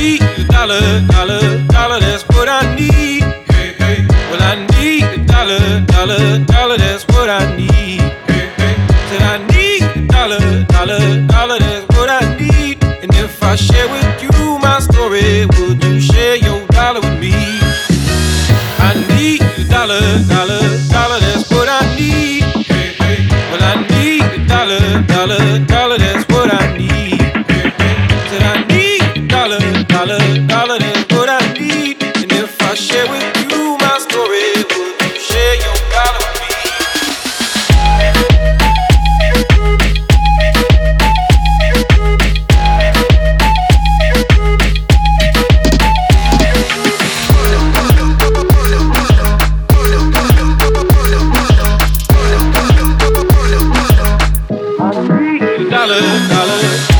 need a dollar, dollar, dollar, that's what I need. Hey, hey. Well, I need a dollar, dollar, dollar, that's what I need. Hey, hey. Said I need a dollar, dollar, dollar, that's what I need. And if I share with you my story, will you share your dollar with me? I need a dollar, dollar, dollar, that's what I need. Hey, hey. Well, I need a dollar, dollar share with you my story? Would you share your God with me? Dollar, dollar.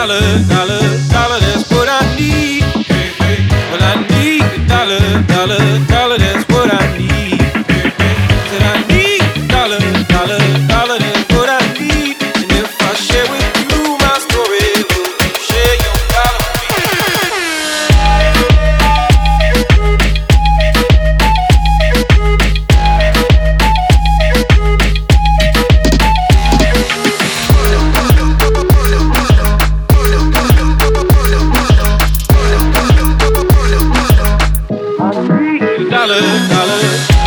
dollar, dollar, dollar, that's what I need. Well, I need a dollar, dollar, dollar. Hallelujah.